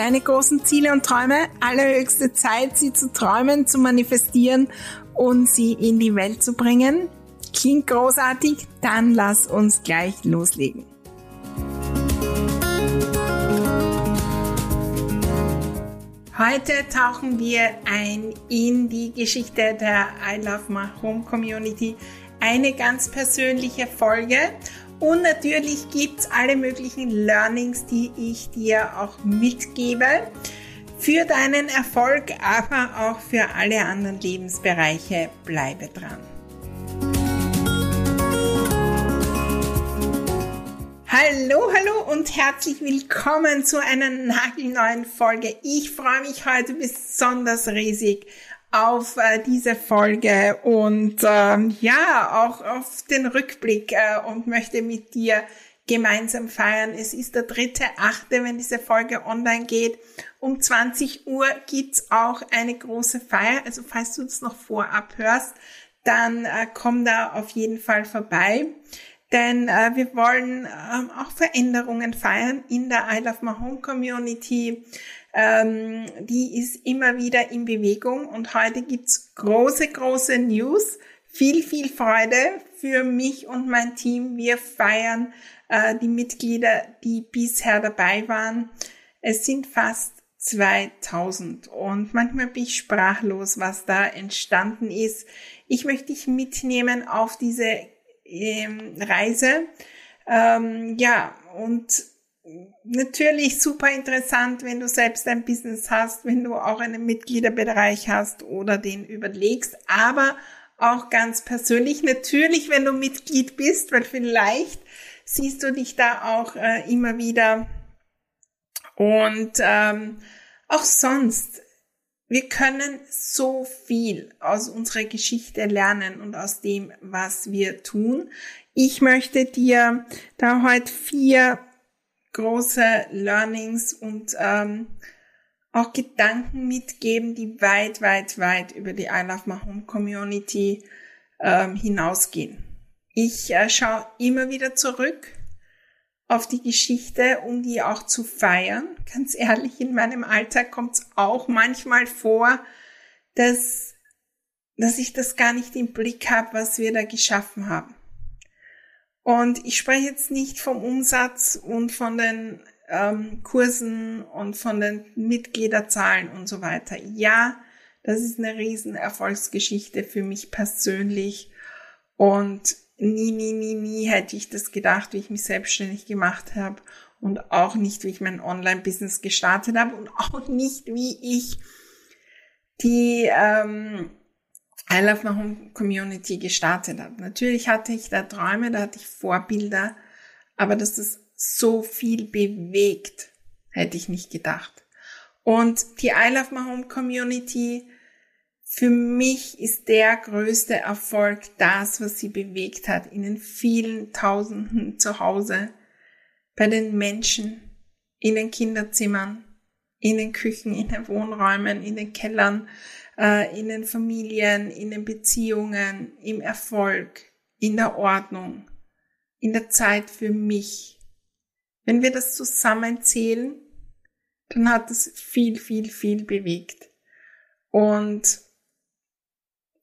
deine großen Ziele und Träume. Allerhöchste Zeit, sie zu träumen, zu manifestieren und sie in die Welt zu bringen. Klingt großartig? Dann lass uns gleich loslegen. Heute tauchen wir ein in die Geschichte der I Love My Home Community. Eine ganz persönliche Folge und natürlich gibt's alle möglichen Learnings, die ich dir auch mitgebe für deinen Erfolg, aber auch für alle anderen Lebensbereiche. Bleibe dran. Hallo, hallo und herzlich willkommen zu einer nagelneuen Folge. Ich freue mich heute besonders riesig auf äh, diese Folge und ähm, ja, auch auf den Rückblick äh, und möchte mit dir gemeinsam feiern. Es ist der dritte, achte, wenn diese Folge online geht. Um 20 Uhr gibt's auch eine große Feier. Also falls du das noch vorab hörst, dann äh, komm da auf jeden Fall vorbei. Denn äh, wir wollen ähm, auch Veränderungen feiern in der I Love My Home Community ähm, die ist immer wieder in Bewegung und heute gibt's große, große News. Viel, viel Freude für mich und mein Team. Wir feiern äh, die Mitglieder, die bisher dabei waren. Es sind fast 2000 und manchmal bin ich sprachlos, was da entstanden ist. Ich möchte dich mitnehmen auf diese Reise. Ähm, ja, und natürlich super interessant, wenn du selbst ein Business hast, wenn du auch einen Mitgliederbereich hast oder den überlegst, aber auch ganz persönlich. Natürlich, wenn du Mitglied bist, weil vielleicht siehst du dich da auch äh, immer wieder. Und ähm, auch sonst, wir können so viel aus unserer Geschichte lernen und aus dem, was wir tun. Ich möchte dir da heute vier große Learnings und ähm, auch Gedanken mitgeben, die weit, weit, weit über die I Love My Home Community ähm, hinausgehen. Ich äh, schaue immer wieder zurück auf die Geschichte, um die auch zu feiern. Ganz ehrlich, in meinem Alltag kommt es auch manchmal vor, dass, dass ich das gar nicht im Blick habe, was wir da geschaffen haben. Und ich spreche jetzt nicht vom Umsatz und von den ähm, Kursen und von den Mitgliederzahlen und so weiter. Ja, das ist eine riesen Erfolgsgeschichte für mich persönlich. Und nie, nie, nie, nie hätte ich das gedacht, wie ich mich selbstständig gemacht habe. Und auch nicht, wie ich mein Online-Business gestartet habe. Und auch nicht, wie ich die ähm, I Love My Home Community gestartet habe. Natürlich hatte ich da Träume, da hatte ich Vorbilder, aber dass das so viel bewegt, hätte ich nicht gedacht. Und die I Love My Home Community, für mich ist der größte Erfolg das, was sie bewegt hat in den vielen Tausenden zu Hause, bei den Menschen, in den Kinderzimmern, in den Küchen, in den Wohnräumen, in den Kellern, äh, in den Familien, in den Beziehungen, im Erfolg, in der Ordnung, in der Zeit für mich. Wenn wir das zusammenzählen, dann hat es viel, viel, viel bewegt. Und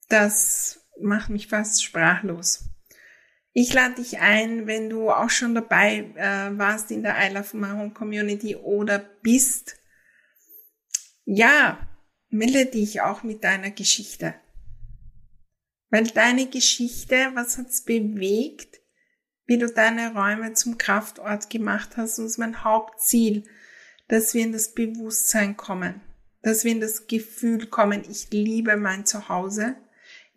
das macht mich fast sprachlos. Ich lade dich ein, wenn du auch schon dabei äh, warst in der I Love Home Community oder bist ja, melde dich auch mit deiner Geschichte. Weil deine Geschichte, was hat's bewegt, wie du deine Räume zum Kraftort gemacht hast, ist mein Hauptziel, dass wir in das Bewusstsein kommen, dass wir in das Gefühl kommen, ich liebe mein Zuhause,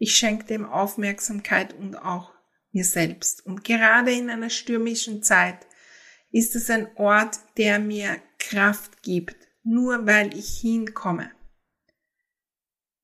ich schenke dem Aufmerksamkeit und auch mir selbst. Und gerade in einer stürmischen Zeit ist es ein Ort, der mir Kraft gibt, nur weil ich hinkomme.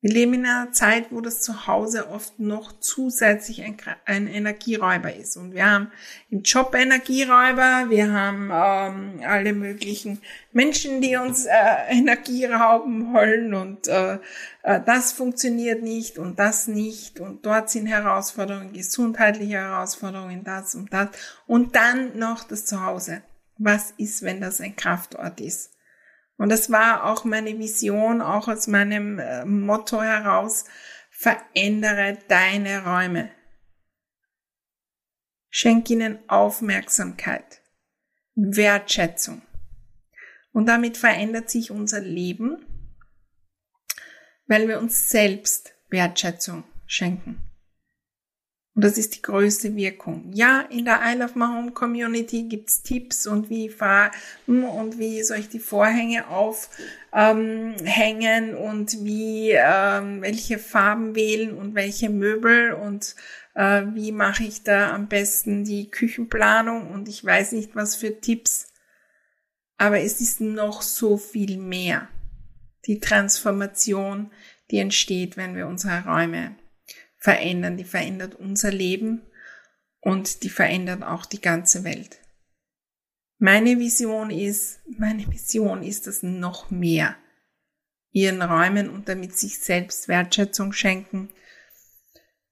Wir leben in einer Zeit, wo das Zuhause oft noch zusätzlich ein, ein Energieräuber ist. Und wir haben im Job Energieräuber, wir haben ähm, alle möglichen Menschen, die uns äh, Energie rauben wollen und äh, äh, das funktioniert nicht und das nicht und dort sind Herausforderungen, gesundheitliche Herausforderungen, das und das. Und dann noch das Zuhause. Was ist, wenn das ein Kraftort ist? Und das war auch meine Vision, auch aus meinem äh, Motto heraus, verändere deine Räume. Schenk ihnen Aufmerksamkeit, Wertschätzung. Und damit verändert sich unser Leben, weil wir uns selbst Wertschätzung schenken. Und das ist die größte Wirkung. Ja, in der I Love My Home Community gibt's Tipps und wie fahr und wie soll ich die Vorhänge aufhängen ähm, und wie ähm, welche Farben wählen und welche Möbel und äh, wie mache ich da am besten die Küchenplanung und ich weiß nicht was für Tipps. Aber es ist noch so viel mehr. Die Transformation, die entsteht, wenn wir unsere Räume verändern. Die verändert unser Leben und die verändert auch die ganze Welt. Meine Vision ist, meine Vision ist das noch mehr ihren Räumen und damit sich selbst Wertschätzung schenken,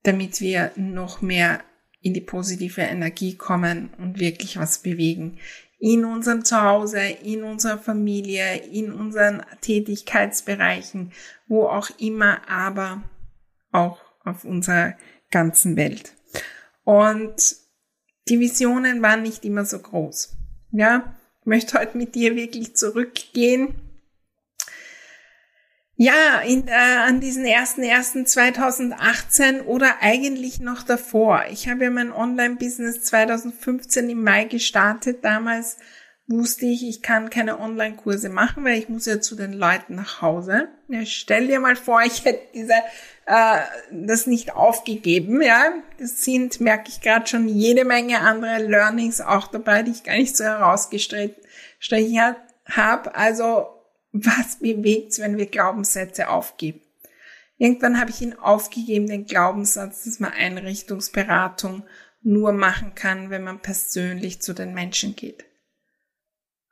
damit wir noch mehr in die positive Energie kommen und wirklich was bewegen. In unserem Zuhause, in unserer Familie, in unseren Tätigkeitsbereichen, wo auch immer, aber auch auf unserer ganzen Welt. Und die Visionen waren nicht immer so groß. Ja, ich möchte heute mit dir wirklich zurückgehen. Ja, in, äh, an diesen 1.1.2018 oder eigentlich noch davor. Ich habe ja mein Online-Business 2015 im Mai gestartet. Damals wusste ich, ich kann keine Online-Kurse machen, weil ich muss ja zu den Leuten nach Hause. Ja, stell dir mal vor, ich hätte diese, äh, das nicht aufgegeben. Ja, das sind, merke ich gerade schon, jede Menge andere Learnings auch dabei, die ich gar nicht so herausgestrichen habe. Also was bewegt's, wenn wir Glaubenssätze aufgeben? Irgendwann habe ich ihn aufgegeben, den Glaubenssatz, dass man Einrichtungsberatung nur machen kann, wenn man persönlich zu den Menschen geht.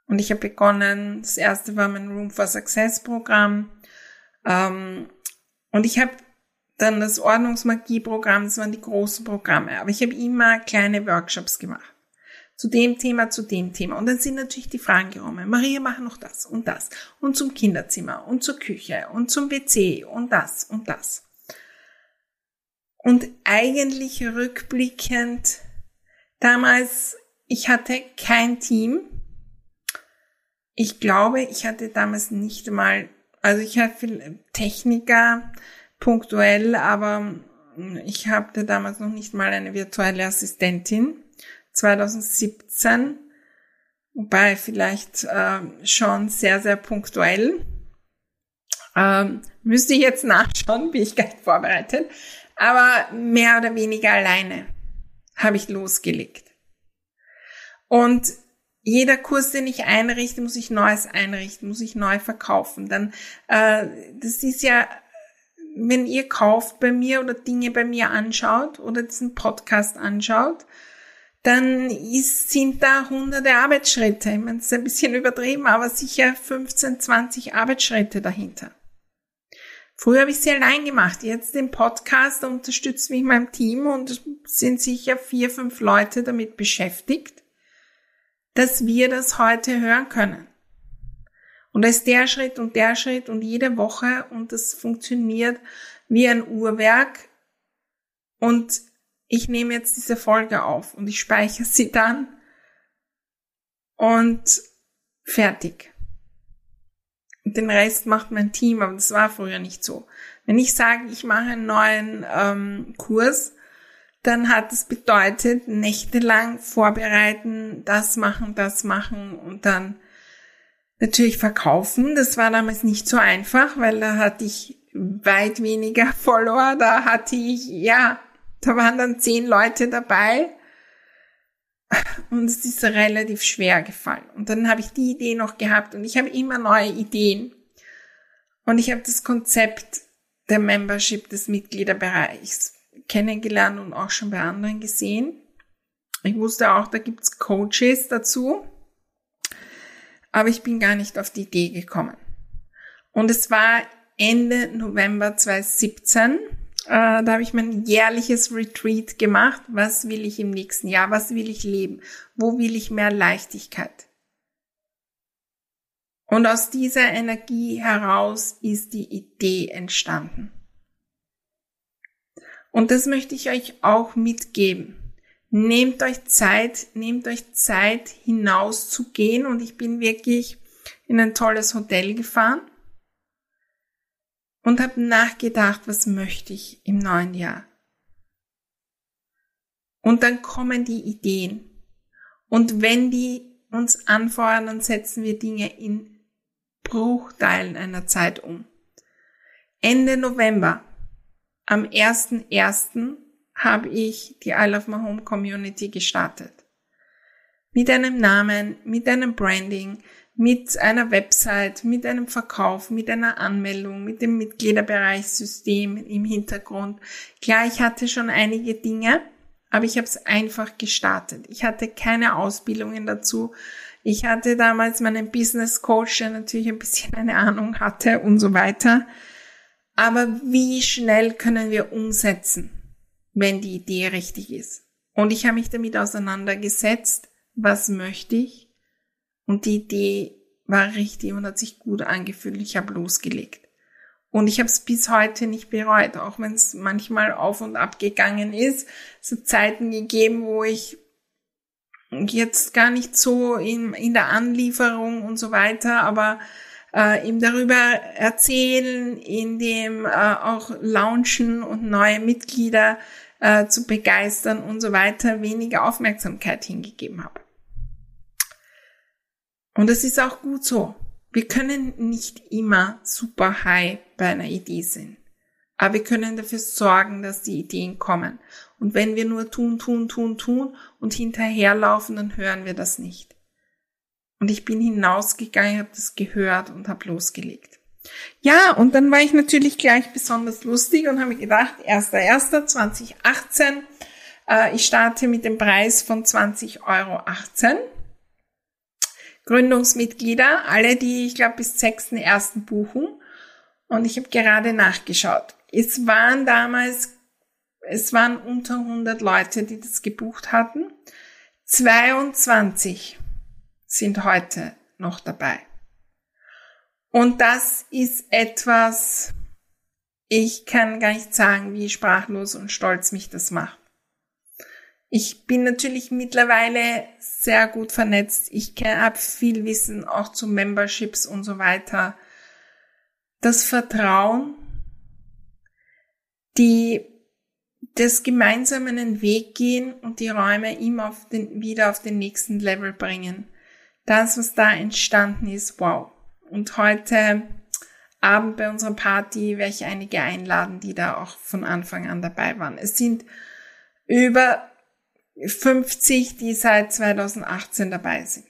Und ich habe begonnen, das erste war mein Room for Success Programm. Ähm, und ich habe dann das Ordnungsmagie-Programm, das waren die großen Programme. Aber ich habe immer kleine Workshops gemacht. Zu dem Thema, zu dem Thema. Und dann sind natürlich die Fragen gekommen. Maria, mach noch das und das. Und zum Kinderzimmer und zur Küche und zum PC und das und das. Und eigentlich rückblickend, damals, ich hatte kein Team. Ich glaube, ich hatte damals nicht mal, also ich hatte Techniker punktuell, aber ich hatte damals noch nicht mal eine virtuelle Assistentin. 2017, wobei vielleicht äh, schon sehr, sehr punktuell. Ähm, müsste ich jetzt nachschauen, bin ich gar vorbereitet. Aber mehr oder weniger alleine habe ich losgelegt. Und jeder Kurs, den ich einrichte, muss ich Neues einrichten, muss ich neu verkaufen. Dann, äh, das ist ja, wenn ihr kauft bei mir oder Dinge bei mir anschaut oder diesen Podcast anschaut, dann ist, sind da hunderte Arbeitsschritte. Ich meine, das ist ein bisschen übertrieben, aber sicher 15, 20 Arbeitsschritte dahinter. Früher habe ich sie allein gemacht. Jetzt den Podcast unterstützt mich mein Team und sind sicher vier, fünf Leute damit beschäftigt dass wir das heute hören können. Und da ist der Schritt und der Schritt und jede Woche und das funktioniert wie ein Uhrwerk. Und ich nehme jetzt diese Folge auf und ich speichere sie dann und fertig. den Rest macht mein Team, aber das war früher nicht so. Wenn ich sage, ich mache einen neuen ähm, Kurs, dann hat es bedeutet, nächtelang vorbereiten, das machen, das machen und dann natürlich verkaufen. Das war damals nicht so einfach, weil da hatte ich weit weniger Follower. Da hatte ich, ja, da waren dann zehn Leute dabei. Und es ist relativ schwer gefallen. Und dann habe ich die Idee noch gehabt und ich habe immer neue Ideen. Und ich habe das Konzept der Membership des Mitgliederbereichs kennengelernt und auch schon bei anderen gesehen. Ich wusste auch, da gibt's Coaches dazu, aber ich bin gar nicht auf die Idee gekommen. Und es war Ende November 2017. Äh, da habe ich mein jährliches Retreat gemacht. Was will ich im nächsten Jahr? Was will ich leben? Wo will ich mehr Leichtigkeit? Und aus dieser Energie heraus ist die Idee entstanden. Und das möchte ich euch auch mitgeben. Nehmt euch Zeit, nehmt euch Zeit hinaus zu gehen und ich bin wirklich in ein tolles Hotel gefahren und habe nachgedacht, was möchte ich im neuen Jahr. Und dann kommen die Ideen. Und wenn die uns anfeuern, dann setzen wir Dinge in Bruchteilen einer Zeit um. Ende November am 1.1. habe ich die I Love My Home Community gestartet. Mit einem Namen, mit einem Branding, mit einer Website, mit einem Verkauf, mit einer Anmeldung, mit dem Mitgliederbereichssystem im Hintergrund. Klar, ich hatte schon einige Dinge, aber ich habe es einfach gestartet. Ich hatte keine Ausbildungen dazu. Ich hatte damals meinen Business Coach, der natürlich ein bisschen eine Ahnung hatte und so weiter. Aber wie schnell können wir umsetzen, wenn die Idee richtig ist? Und ich habe mich damit auseinandergesetzt, was möchte ich? Und die Idee war richtig und hat sich gut angefühlt. Ich habe losgelegt. Und ich habe es bis heute nicht bereut, auch wenn es manchmal auf und ab gegangen ist. Es hat Zeiten gegeben, wo ich jetzt gar nicht so in, in der Anlieferung und so weiter, aber äh, ihm darüber erzählen, in dem äh, auch launchen und neue Mitglieder äh, zu begeistern und so weiter, weniger Aufmerksamkeit hingegeben habe. Und es ist auch gut so. Wir können nicht immer super high bei einer Idee sein. Aber wir können dafür sorgen, dass die Ideen kommen. Und wenn wir nur tun, tun, tun, tun und hinterherlaufen, dann hören wir das nicht. Und ich bin hinausgegangen, habe das gehört und habe losgelegt. Ja, und dann war ich natürlich gleich besonders lustig und habe gedacht, 1.1.2018, äh, ich starte mit dem Preis von 20,18 Euro. Gründungsmitglieder, alle, die, ich glaube, bis 6.1. buchen. Und ich habe gerade nachgeschaut. Es waren damals, es waren unter 100 Leute, die das gebucht hatten. 22 sind heute noch dabei. Und das ist etwas, ich kann gar nicht sagen, wie sprachlos und stolz mich das macht. Ich bin natürlich mittlerweile sehr gut vernetzt. Ich habe viel Wissen auch zu Memberships und so weiter. Das Vertrauen, die das gemeinsam einen Weg gehen und die Räume immer auf den, wieder auf den nächsten Level bringen das, was da entstanden ist, wow. Und heute Abend bei unserer Party werde ich einige einladen, die da auch von Anfang an dabei waren. Es sind über 50, die seit 2018 dabei sind.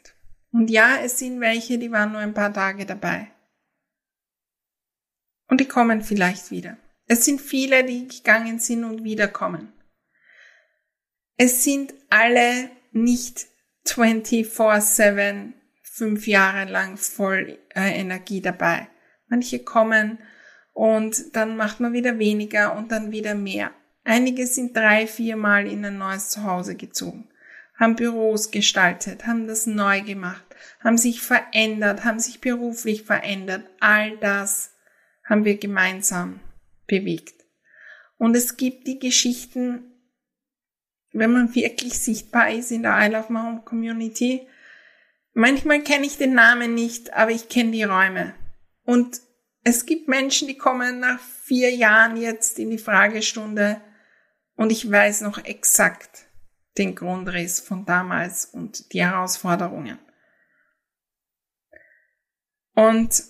Und ja, es sind welche, die waren nur ein paar Tage dabei. Und die kommen vielleicht wieder. Es sind viele, die gegangen sind und wiederkommen. Es sind alle nicht 24-7 fünf Jahre lang voll äh, Energie dabei. Manche kommen und dann macht man wieder weniger und dann wieder mehr. Einige sind drei, viermal in ein neues Zuhause gezogen, haben Büros gestaltet, haben das neu gemacht, haben sich verändert, haben sich beruflich verändert. All das haben wir gemeinsam bewegt. Und es gibt die Geschichten wenn man wirklich sichtbar ist in der I Love My Home Community. Manchmal kenne ich den Namen nicht, aber ich kenne die Räume. Und es gibt Menschen, die kommen nach vier Jahren jetzt in die Fragestunde und ich weiß noch exakt den Grundriss von damals und die Herausforderungen. Und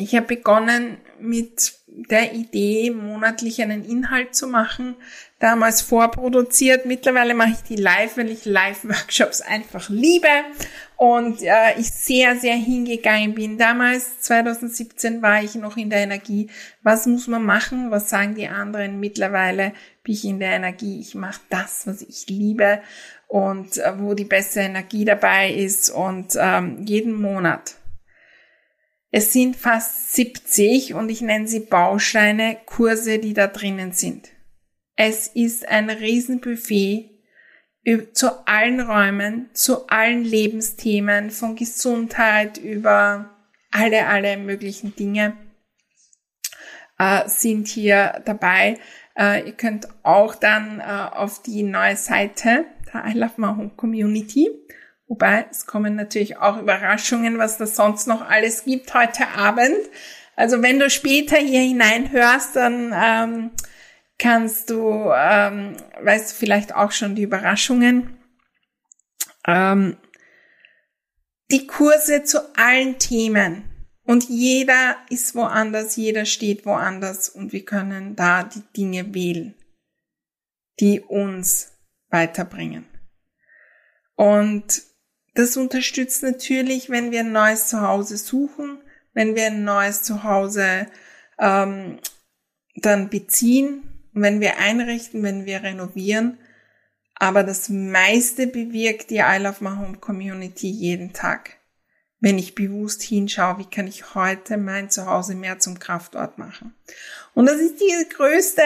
ich habe begonnen mit der Idee, monatlich einen Inhalt zu machen, damals vorproduziert. Mittlerweile mache ich die live, weil ich Live-Workshops einfach liebe und äh, ich sehr, sehr hingegangen bin. Damals, 2017, war ich noch in der Energie. Was muss man machen? Was sagen die anderen? Mittlerweile bin ich in der Energie. Ich mache das, was ich liebe und äh, wo die beste Energie dabei ist und ähm, jeden Monat es sind fast 70 und ich nenne sie Bausteine, Kurse, die da drinnen sind. Es ist ein Riesenbuffet zu allen Räumen, zu allen Lebensthemen, von Gesundheit über alle, alle möglichen Dinge äh, sind hier dabei. Äh, ihr könnt auch dann äh, auf die neue Seite der I Love My Home Community Wobei, es kommen natürlich auch Überraschungen, was da sonst noch alles gibt heute Abend. Also wenn du später hier hineinhörst, dann ähm, kannst du, ähm, weißt du vielleicht auch schon die Überraschungen. Ähm, die Kurse zu allen Themen. Und jeder ist woanders, jeder steht woanders und wir können da die Dinge wählen, die uns weiterbringen. Und das unterstützt natürlich, wenn wir ein neues Zuhause suchen, wenn wir ein neues Zuhause ähm, dann beziehen, wenn wir einrichten, wenn wir renovieren. Aber das meiste bewirkt die I Love My Home Community jeden Tag. Wenn ich bewusst hinschaue, wie kann ich heute mein Zuhause mehr zum Kraftort machen. Und das ist das größte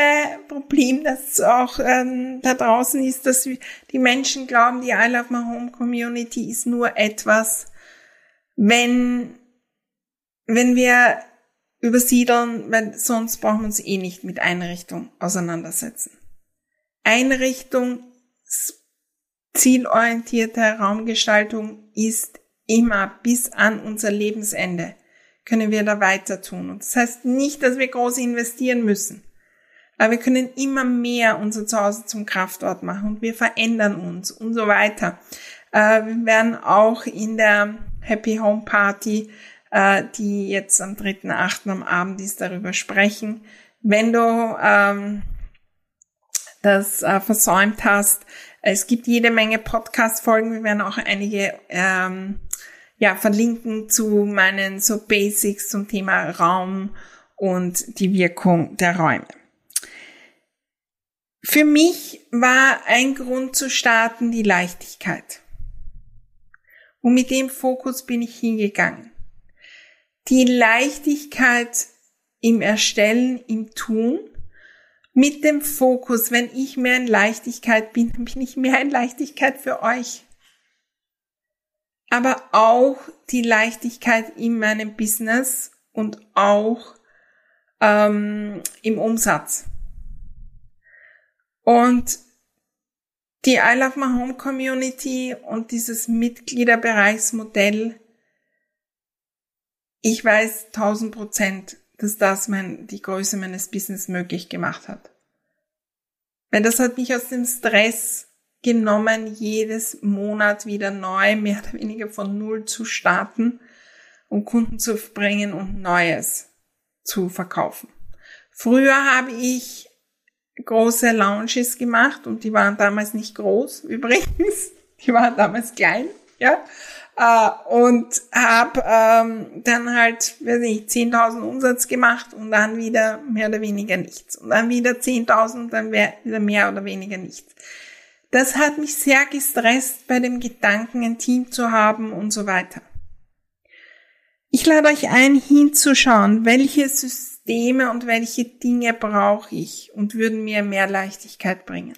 Problem, das auch ähm, da draußen ist, dass die Menschen glauben, die I Love My Home Community ist nur etwas, wenn, wenn wir übersiedeln, weil sonst brauchen wir uns eh nicht mit Einrichtung auseinandersetzen. Einrichtung, zielorientierte Raumgestaltung ist immer bis an unser Lebensende können wir da weiter tun. Und das heißt nicht, dass wir groß investieren müssen. Aber wir können immer mehr unser Zuhause zum Kraftort machen und wir verändern uns und so weiter. Äh, wir werden auch in der Happy Home Party, äh, die jetzt am 3.8. am Abend ist, darüber sprechen. Wenn du ähm, das äh, versäumt hast, es gibt jede Menge Podcast-Folgen. Wir werden auch einige ähm, ja, verlinken zu meinen so Basics zum Thema Raum und die Wirkung der Räume. Für mich war ein Grund zu starten die Leichtigkeit. Und mit dem Fokus bin ich hingegangen. Die Leichtigkeit im Erstellen, im Tun, mit dem Fokus, wenn ich mehr in Leichtigkeit bin, bin ich mehr in Leichtigkeit für euch aber auch die Leichtigkeit in meinem Business und auch ähm, im Umsatz. Und die I Love My Home Community und dieses Mitgliederbereichsmodell, ich weiß tausend Prozent, dass das mein, die Größe meines Business möglich gemacht hat. Weil das hat mich aus dem Stress genommen, jedes Monat wieder neu, mehr oder weniger von Null zu starten, um Kunden zu bringen und Neues zu verkaufen. Früher habe ich große Lounges gemacht und die waren damals nicht groß, übrigens. Die waren damals klein, ja. Uh, und habe ähm, dann halt, weiß nicht, 10.000 Umsatz gemacht und dann wieder mehr oder weniger nichts. Und dann wieder 10.000, dann wieder mehr oder weniger nichts. Das hat mich sehr gestresst bei dem Gedanken, ein Team zu haben und so weiter. Ich lade euch ein, hinzuschauen, welche Systeme und welche Dinge brauche ich und würden mir mehr Leichtigkeit bringen.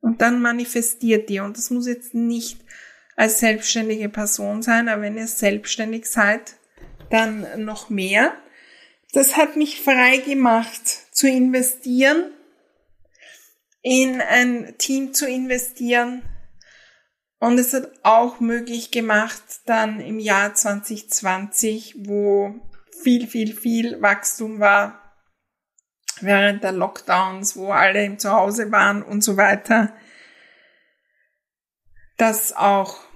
Und dann manifestiert ihr. Und das muss jetzt nicht als selbstständige Person sein, aber wenn ihr selbstständig seid, dann noch mehr. Das hat mich frei gemacht zu investieren in ein Team zu investieren. Und es hat auch möglich gemacht, dann im Jahr 2020, wo viel, viel, viel Wachstum war während der Lockdowns, wo alle im Zuhause waren und so weiter, das auch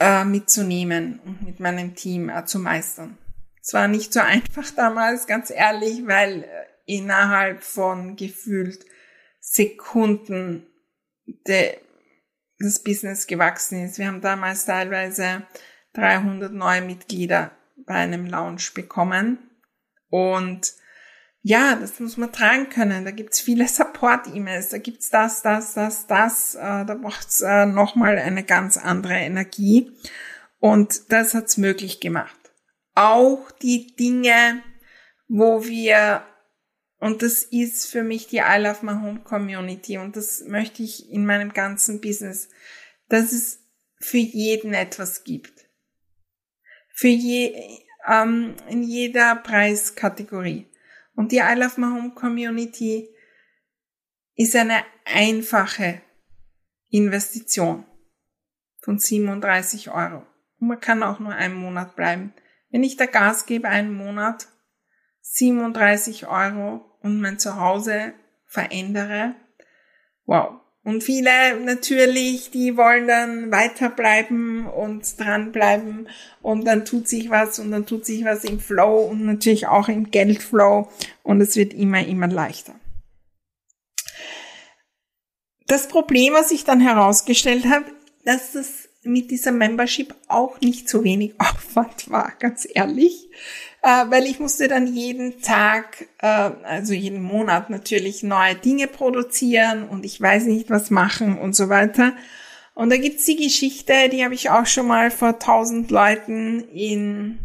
äh, mitzunehmen und mit meinem Team äh, zu meistern. Es war nicht so einfach damals, ganz ehrlich, weil äh, innerhalb von gefühlt Sekunden de, das Business gewachsen ist. Wir haben damals teilweise 300 neue Mitglieder bei einem Launch bekommen und ja, das muss man tragen können. Da gibt's viele Support-E-Mails, da gibt's das, das, das, das. Äh, da braucht's äh, nochmal eine ganz andere Energie. Und das hat's möglich gemacht. Auch die Dinge, wo wir, und das ist für mich die I Love My Home Community und das möchte ich in meinem ganzen Business, dass es für jeden etwas gibt. Für je, ähm, in jeder Preiskategorie. Und die I Love My Home Community ist eine einfache Investition von 37 Euro. Und man kann auch nur einen Monat bleiben. Wenn ich da Gas gebe, einen Monat, 37 Euro und mein Zuhause verändere, wow. Und viele natürlich, die wollen dann weiterbleiben und dranbleiben. Und dann tut sich was und dann tut sich was im Flow und natürlich auch im Geldflow. Und es wird immer, immer leichter. Das Problem, was ich dann herausgestellt habe, dass es mit dieser Membership auch nicht so wenig Aufwand war, ganz ehrlich äh, weil ich musste dann jeden Tag, äh, also jeden Monat natürlich neue Dinge produzieren und ich weiß nicht was machen und so weiter. Und da gibt's die Geschichte, die habe ich auch schon mal vor tausend Leuten in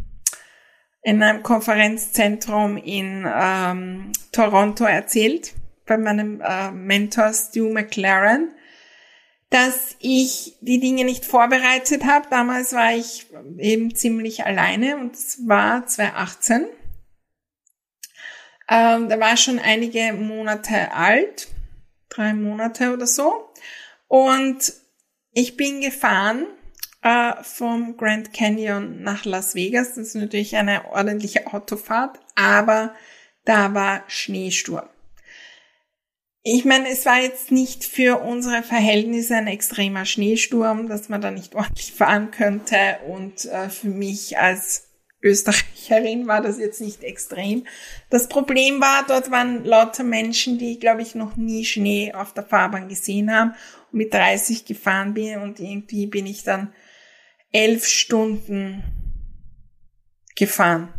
in einem Konferenzzentrum in ähm, Toronto erzählt, bei meinem äh, Mentor Stu McLaren dass ich die Dinge nicht vorbereitet habe. Damals war ich eben ziemlich alleine und es war 2018. Ähm, da war schon einige Monate alt, drei Monate oder so. Und ich bin gefahren äh, vom Grand Canyon nach Las Vegas. Das ist natürlich eine ordentliche Autofahrt, aber da war Schneesturm. Ich meine, es war jetzt nicht für unsere Verhältnisse ein extremer Schneesturm, dass man da nicht ordentlich fahren könnte. Und äh, für mich als Österreicherin war das jetzt nicht extrem. Das Problem war, dort waren lauter Menschen, die, glaube ich, noch nie Schnee auf der Fahrbahn gesehen haben und mit 30 gefahren bin und irgendwie bin ich dann elf Stunden gefahren.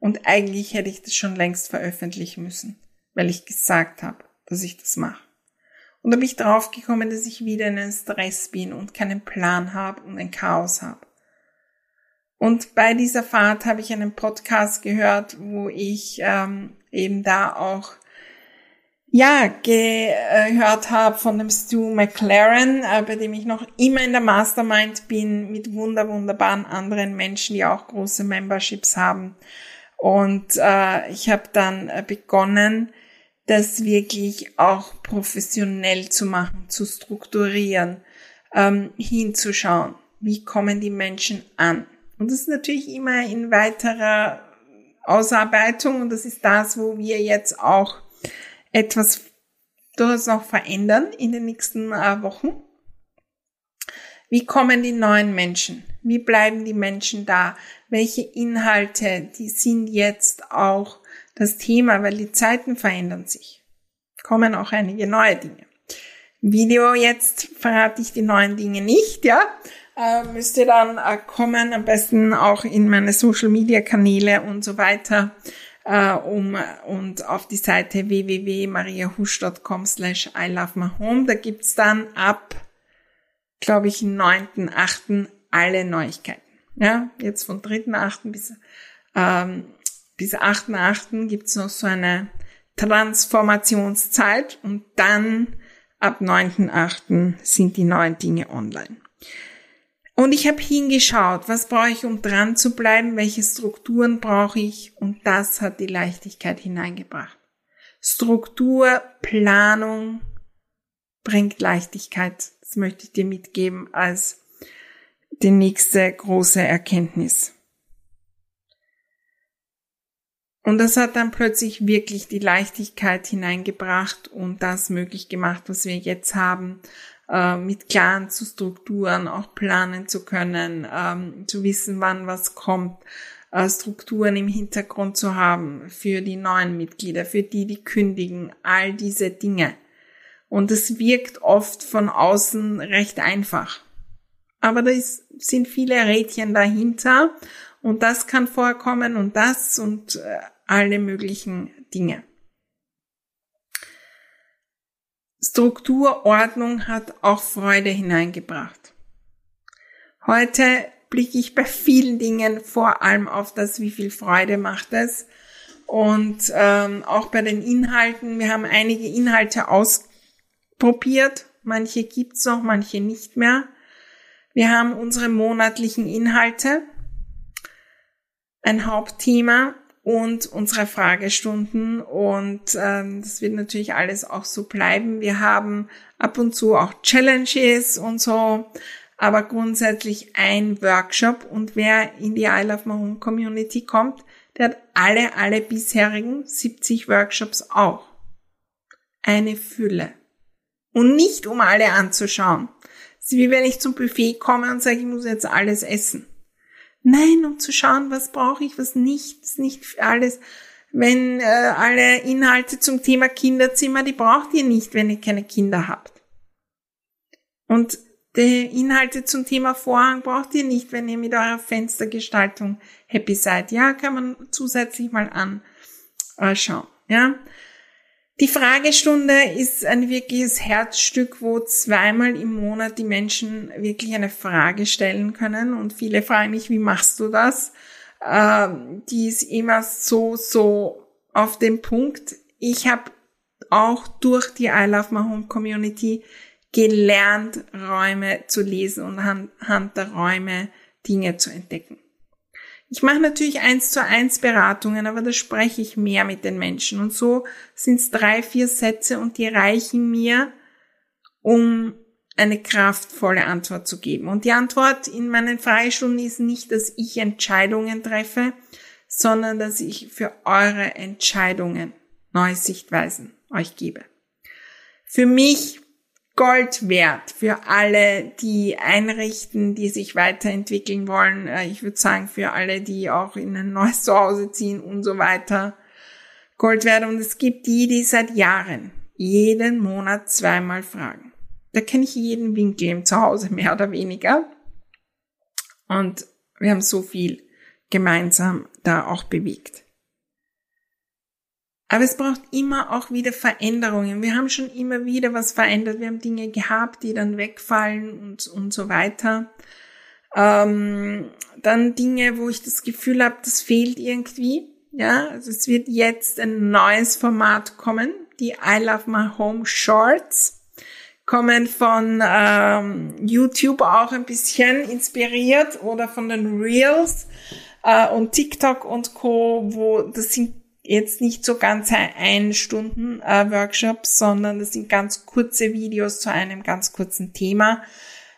Und eigentlich hätte ich das schon längst veröffentlichen müssen, weil ich gesagt habe, dass ich das mache. Und da bin ich draufgekommen, dass ich wieder in einem Stress bin und keinen Plan habe und ein Chaos habe. Und bei dieser Fahrt habe ich einen Podcast gehört, wo ich ähm, eben da auch ja gehört habe von dem Stu McLaren, äh, bei dem ich noch immer in der Mastermind bin mit wunder wunderbaren anderen Menschen, die auch große Memberships haben. Und äh, ich habe dann äh, begonnen, das wirklich auch professionell zu machen, zu strukturieren, ähm, hinzuschauen, wie kommen die Menschen an. Und das ist natürlich immer in weiterer Ausarbeitung und das ist das, wo wir jetzt auch etwas durchaus noch verändern in den nächsten äh, Wochen. Wie kommen die neuen Menschen? Wie bleiben die Menschen da? Welche Inhalte, die sind jetzt auch das Thema, weil die Zeiten verändern sich. Kommen auch einige neue Dinge. Video jetzt verrate ich die neuen Dinge nicht, ja. Äh, müsste dann äh, kommen, am besten auch in meine Social Media Kanäle und so weiter, äh, um und auf die Seite www.mariahusch.com slash I love my home. Da gibt's dann ab, glaube ich, 9.8. alle Neuigkeiten. Ja, jetzt von 3.8. bis ähm, bis 8.8. gibt's noch so eine Transformationszeit und dann ab 9.8. sind die neuen Dinge online. Und ich habe hingeschaut, was brauche ich, um dran zu bleiben, welche Strukturen brauche ich und das hat die Leichtigkeit hineingebracht. Struktur, Planung bringt Leichtigkeit. Das möchte ich dir mitgeben als die nächste große Erkenntnis. Und das hat dann plötzlich wirklich die Leichtigkeit hineingebracht und das möglich gemacht, was wir jetzt haben, äh, mit klaren zu Strukturen auch planen zu können, ähm, zu wissen, wann was kommt, äh, Strukturen im Hintergrund zu haben für die neuen Mitglieder, für die, die kündigen, all diese Dinge. Und es wirkt oft von außen recht einfach. Aber da ist, sind viele Rädchen dahinter und das kann vorkommen und das und äh, alle möglichen Dinge. Struktur, Ordnung hat auch Freude hineingebracht. Heute blicke ich bei vielen Dingen vor allem auf das, wie viel Freude macht es. Und ähm, auch bei den Inhalten. Wir haben einige Inhalte ausprobiert. Manche gibt's noch, manche nicht mehr. Wir haben unsere monatlichen Inhalte. Ein Hauptthema und unsere Fragestunden und ähm, das wird natürlich alles auch so bleiben. Wir haben ab und zu auch Challenges und so, aber grundsätzlich ein Workshop und wer in die I Love My Home Community kommt, der hat alle, alle bisherigen 70 Workshops auch. Eine Fülle. Und nicht um alle anzuschauen. Es ist wie wenn ich zum Buffet komme und sage, ich muss jetzt alles essen. Nein, um zu schauen, was brauche ich, was nicht, ist nicht alles. Wenn äh, alle Inhalte zum Thema Kinderzimmer, die braucht ihr nicht, wenn ihr keine Kinder habt. Und die Inhalte zum Thema Vorhang braucht ihr nicht, wenn ihr mit eurer Fenstergestaltung happy seid. Ja, kann man zusätzlich mal anschauen. Ja, die Fragestunde ist ein wirkliches Herzstück, wo zweimal im Monat die Menschen wirklich eine Frage stellen können. Und viele fragen mich, wie machst du das? Ähm, die ist immer so, so auf den Punkt. Ich habe auch durch die I Love My Home Community gelernt, Räume zu lesen und anhand der Räume Dinge zu entdecken. Ich mache natürlich eins zu eins Beratungen, aber da spreche ich mehr mit den Menschen. Und so sind es drei, vier Sätze und die reichen mir, um eine kraftvolle Antwort zu geben. Und die Antwort in meinen Freistunden ist nicht, dass ich Entscheidungen treffe, sondern dass ich für eure Entscheidungen neue Sichtweisen euch gebe. Für mich Gold wert für alle, die einrichten, die sich weiterentwickeln wollen. Äh, ich würde sagen, für alle, die auch in ein neues Zuhause ziehen und so weiter. Gold wert. Und es gibt die, die seit Jahren jeden Monat zweimal fragen. Da kenne ich jeden Winkel im Zuhause, mehr oder weniger. Und wir haben so viel gemeinsam da auch bewegt. Aber es braucht immer auch wieder Veränderungen. Wir haben schon immer wieder was verändert. Wir haben Dinge gehabt, die dann wegfallen und, und so weiter. Ähm, dann Dinge, wo ich das Gefühl habe, das fehlt irgendwie. Ja, also es wird jetzt ein neues Format kommen. Die I Love My Home Shorts kommen von ähm, YouTube auch ein bisschen inspiriert oder von den Reels äh, und TikTok und Co, wo das sind jetzt nicht so ganz ein Stunden äh, Workshops, sondern das sind ganz kurze Videos zu einem ganz kurzen Thema,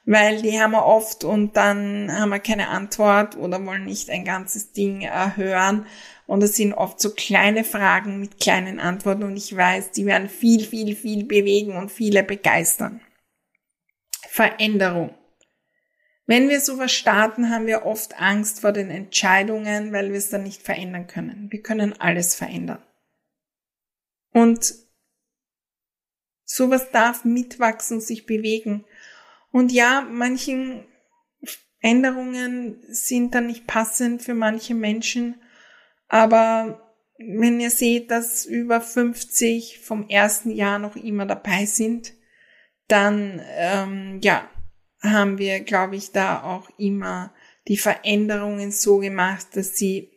weil die haben wir oft und dann haben wir keine Antwort oder wollen nicht ein ganzes Ding äh, hören. Und es sind oft so kleine Fragen mit kleinen Antworten und ich weiß, die werden viel, viel, viel bewegen und viele begeistern. Veränderung. Wenn wir sowas starten, haben wir oft Angst vor den Entscheidungen, weil wir es dann nicht verändern können. Wir können alles verändern. Und sowas darf mitwachsen, sich bewegen. Und ja, manchen Änderungen sind dann nicht passend für manche Menschen, aber wenn ihr seht, dass über 50 vom ersten Jahr noch immer dabei sind, dann ähm, ja, haben wir, glaube ich, da auch immer die Veränderungen so gemacht, dass sie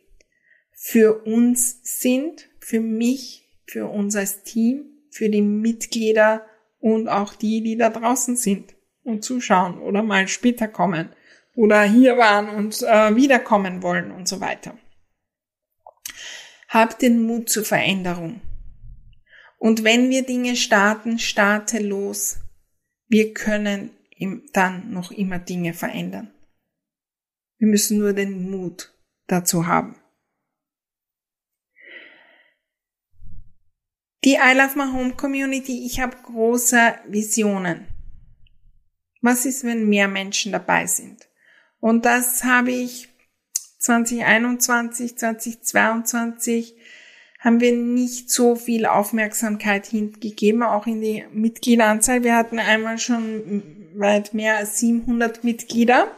für uns sind, für mich, für uns als Team, für die Mitglieder und auch die, die da draußen sind und zuschauen oder mal später kommen oder hier waren und äh, wiederkommen wollen und so weiter. Habt den Mut zur Veränderung. Und wenn wir Dinge starten, starte los. Wir können dann noch immer Dinge verändern. Wir müssen nur den Mut dazu haben. Die I Love My Home Community, ich habe große Visionen. Was ist, wenn mehr Menschen dabei sind? Und das habe ich 2021, 2022 haben wir nicht so viel Aufmerksamkeit hingegeben, auch in die Mitgliederanzahl. Wir hatten einmal schon weit mehr als 700 Mitglieder.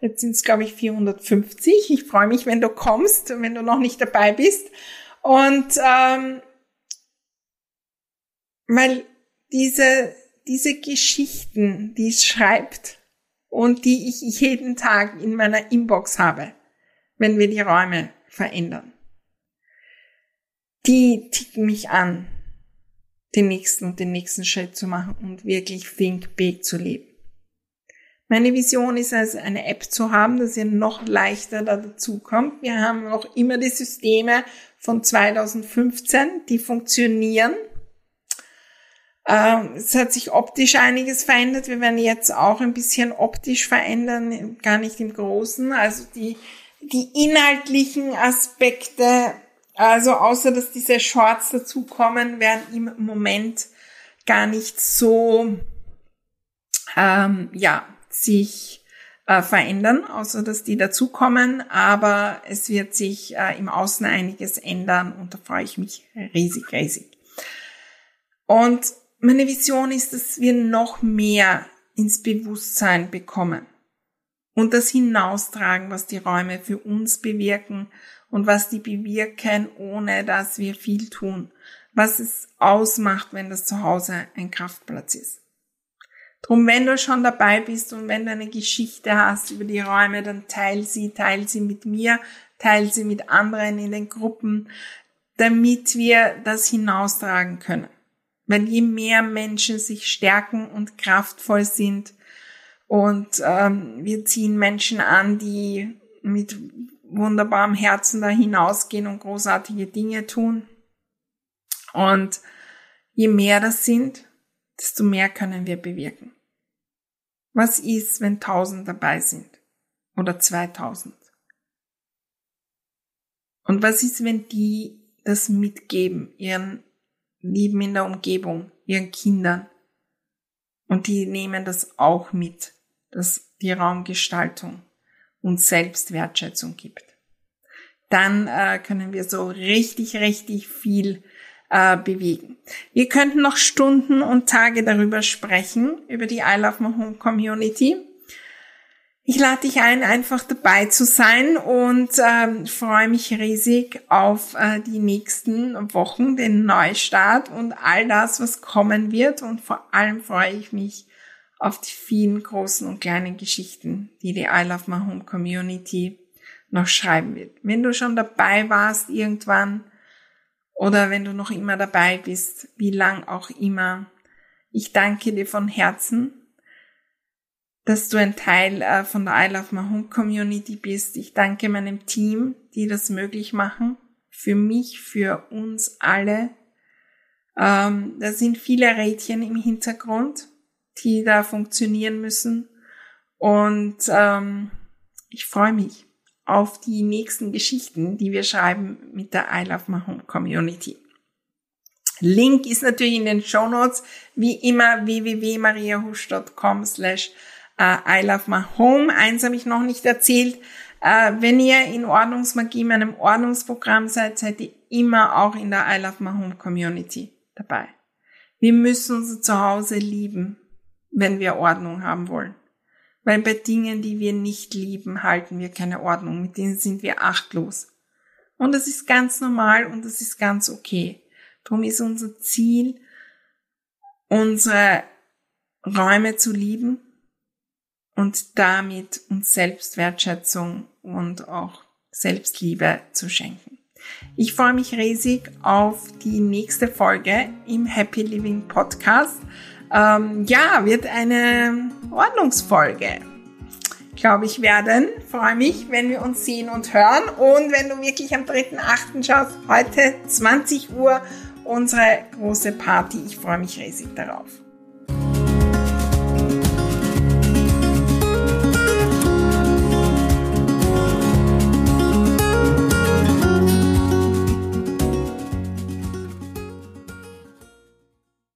Jetzt sind es, glaube ich, 450. Ich freue mich, wenn du kommst, wenn du noch nicht dabei bist. Und ähm, weil diese, diese Geschichten, die es schreibt und die ich jeden Tag in meiner Inbox habe, wenn wir die Räume verändern, die ticken mich an, den nächsten und den nächsten Schritt zu machen und wirklich Think Big zu leben. Meine Vision ist also eine App zu haben, dass ihr noch leichter da dazukommt. Wir haben noch immer die Systeme von 2015, die funktionieren ähm, es hat sich optisch einiges verändert. Wir werden jetzt auch ein bisschen optisch verändern, gar nicht im Großen. Also die, die inhaltlichen Aspekte, also außer dass diese Shorts dazukommen, werden im Moment gar nicht so, ähm, ja, sich äh, verändern, außer dass die dazukommen. Aber es wird sich äh, im Außen einiges ändern und da freue ich mich riesig, riesig. Und meine Vision ist, dass wir noch mehr ins Bewusstsein bekommen und das hinaustragen, was die Räume für uns bewirken und was die bewirken, ohne dass wir viel tun, was es ausmacht, wenn das Zuhause ein Kraftplatz ist. Drum, wenn du schon dabei bist und wenn du eine Geschichte hast über die Räume, dann teil sie, teil sie mit mir, teil sie mit anderen in den Gruppen, damit wir das hinaustragen können. Weil je mehr Menschen sich stärken und kraftvoll sind und ähm, wir ziehen Menschen an, die mit wunderbarem Herzen da hinausgehen und großartige Dinge tun. Und je mehr das sind, desto mehr können wir bewirken. Was ist, wenn tausend dabei sind? Oder zweitausend? Und was ist, wenn die das mitgeben, ihren Lieben in der Umgebung, ihren Kindern. Und die nehmen das auch mit, dass die Raumgestaltung uns selbst Wertschätzung gibt. Dann äh, können wir so richtig, richtig viel äh, bewegen. Wir könnten noch Stunden und Tage darüber sprechen, über die I Love My Home Community. Ich lade dich ein, einfach dabei zu sein und ähm, freue mich riesig auf äh, die nächsten Wochen, den Neustart und all das, was kommen wird. Und vor allem freue ich mich auf die vielen großen und kleinen Geschichten, die die I Love My Home Community noch schreiben wird. Wenn du schon dabei warst irgendwann oder wenn du noch immer dabei bist, wie lang auch immer, ich danke dir von Herzen dass du ein Teil äh, von der I Love My Home Community bist. Ich danke meinem Team, die das möglich machen. Für mich, für uns alle. Ähm, da sind viele Rädchen im Hintergrund, die da funktionieren müssen. Und ähm, ich freue mich auf die nächsten Geschichten, die wir schreiben mit der I Love My Home Community. Link ist natürlich in den Show Notes, wie immer www.mariahusch.com slash äh, I Love My Home. Eins habe ich noch nicht erzählt. Äh, wenn ihr in Ordnungsmagie, meinem Ordnungsprogramm seid, seid ihr immer auch in der I Love My Home Community dabei. Wir müssen unser Zuhause lieben, wenn wir Ordnung haben wollen. Weil bei Dingen, die wir nicht lieben, halten wir keine Ordnung. Mit denen sind wir achtlos. Und das ist ganz normal und das ist ganz okay. Darum ist unser Ziel, unsere Räume zu lieben, und damit uns Selbstwertschätzung und auch Selbstliebe zu schenken. Ich freue mich riesig auf die nächste Folge im Happy Living Podcast. Ähm, ja, wird eine Ordnungsfolge, glaube ich, werden. Freue mich, wenn wir uns sehen und hören. Und wenn du wirklich am 3.8. schaust, heute 20 Uhr unsere große Party. Ich freue mich riesig darauf.